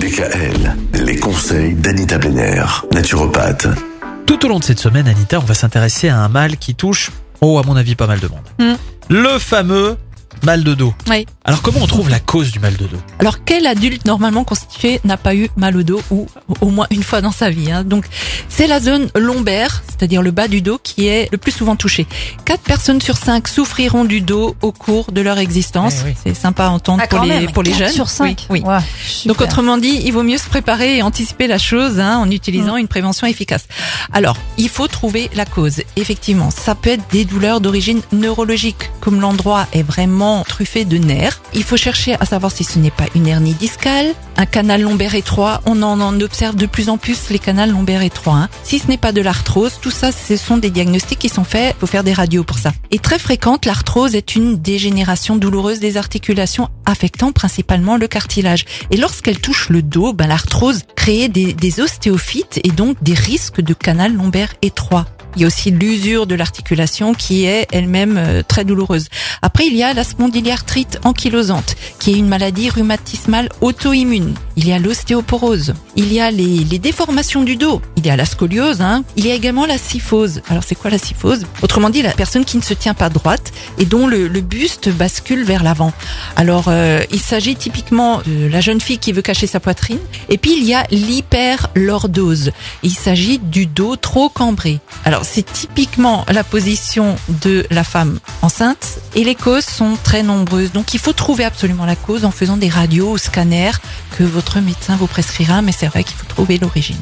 DKL, les conseils d'Anita Benner, naturopathe. Tout au long de cette semaine, Anita, on va s'intéresser à un mal qui touche, oh, à mon avis, pas mal de monde. Hmm. Le fameux mal de dos. Oui. Alors, comment on trouve la cause du mal de dos? Alors quel adulte normalement constitué n'a pas eu mal au dos ou au moins une fois dans sa vie hein? Donc c'est la zone lombaire, c'est-à-dire le bas du dos, qui est le plus souvent touchée. Quatre personnes sur cinq souffriront du dos au cours de leur existence. Eh oui. C'est sympa à entendre Ah, pour les même, pour les jeunes. sur 5. Oui. oui. Donc autrement dit, il vaut mieux se préparer et anticiper la chose hein, en utilisant une prévention efficace. Alors, il faut trouver la cause. Effectivement, ça peut être des douleurs d'origine neurologique, comme l'endroit est vraiment truffé de nerfs. Il faut chercher à savoir si ce n'est pas une hernie discale, un canal lombaire étroit. On en, en observe de plus en plus les canals lombaires étroits. hein. Si ce n'est pas de l'arthrose, tout ça, ce sont des diagnostics qui sont faits. Faut faire des radios pour ça. Et très fréquente, l'arthrose est une dégénération douloureuse des articulations affectant principalement le cartilage. Et lorsqu'elle touche le dos, ben, l'arthrose crée des, des ostéophytes et donc des risques de canal lombaire étroit. Il y a aussi l'usure de l'articulation qui est elle-même euh, très douloureuse. Après, il y a la spondyliarthrite ankylosante, qui est une maladie rhumatismale auto-immune. Il y a l'ostéoporose. Il y a les, les déformations du dos. Il y a la scoliose. Hein. Il y a également la syphose. Alors, c'est quoi la syphose? Autrement dit, la personne qui ne se tient pas droite et dont le, buste bascule vers l'avant. Alors, euh, il s'agit typiquement de la jeune fille qui veut cacher sa poitrine. Et puis, il y a l'hyperlordose. Il s'agit du dos trop cambré. Alors, c'est typiquement la position de la femme enceinte et les causes sont très nombreuses. Donc, il faut trouver absolument la cause en faisant des radios ou scanners que votre médecin vous prescrira, mais c'est vrai qu'il faut trouver l'origine.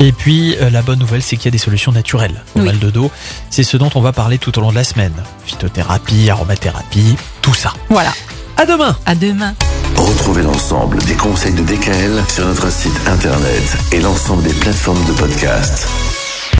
Et puis, euh, la bonne nouvelle, c'est qu'il y a des solutions naturelles au Oui. mal de dos. C'est ce dont on va parler tout au long de la semaine. Phytothérapie, aromathérapie, tout ça. Voilà. À demain À demain. Retrouvez l'ensemble des conseils de DKL sur notre site internet et l'ensemble des plateformes de podcast.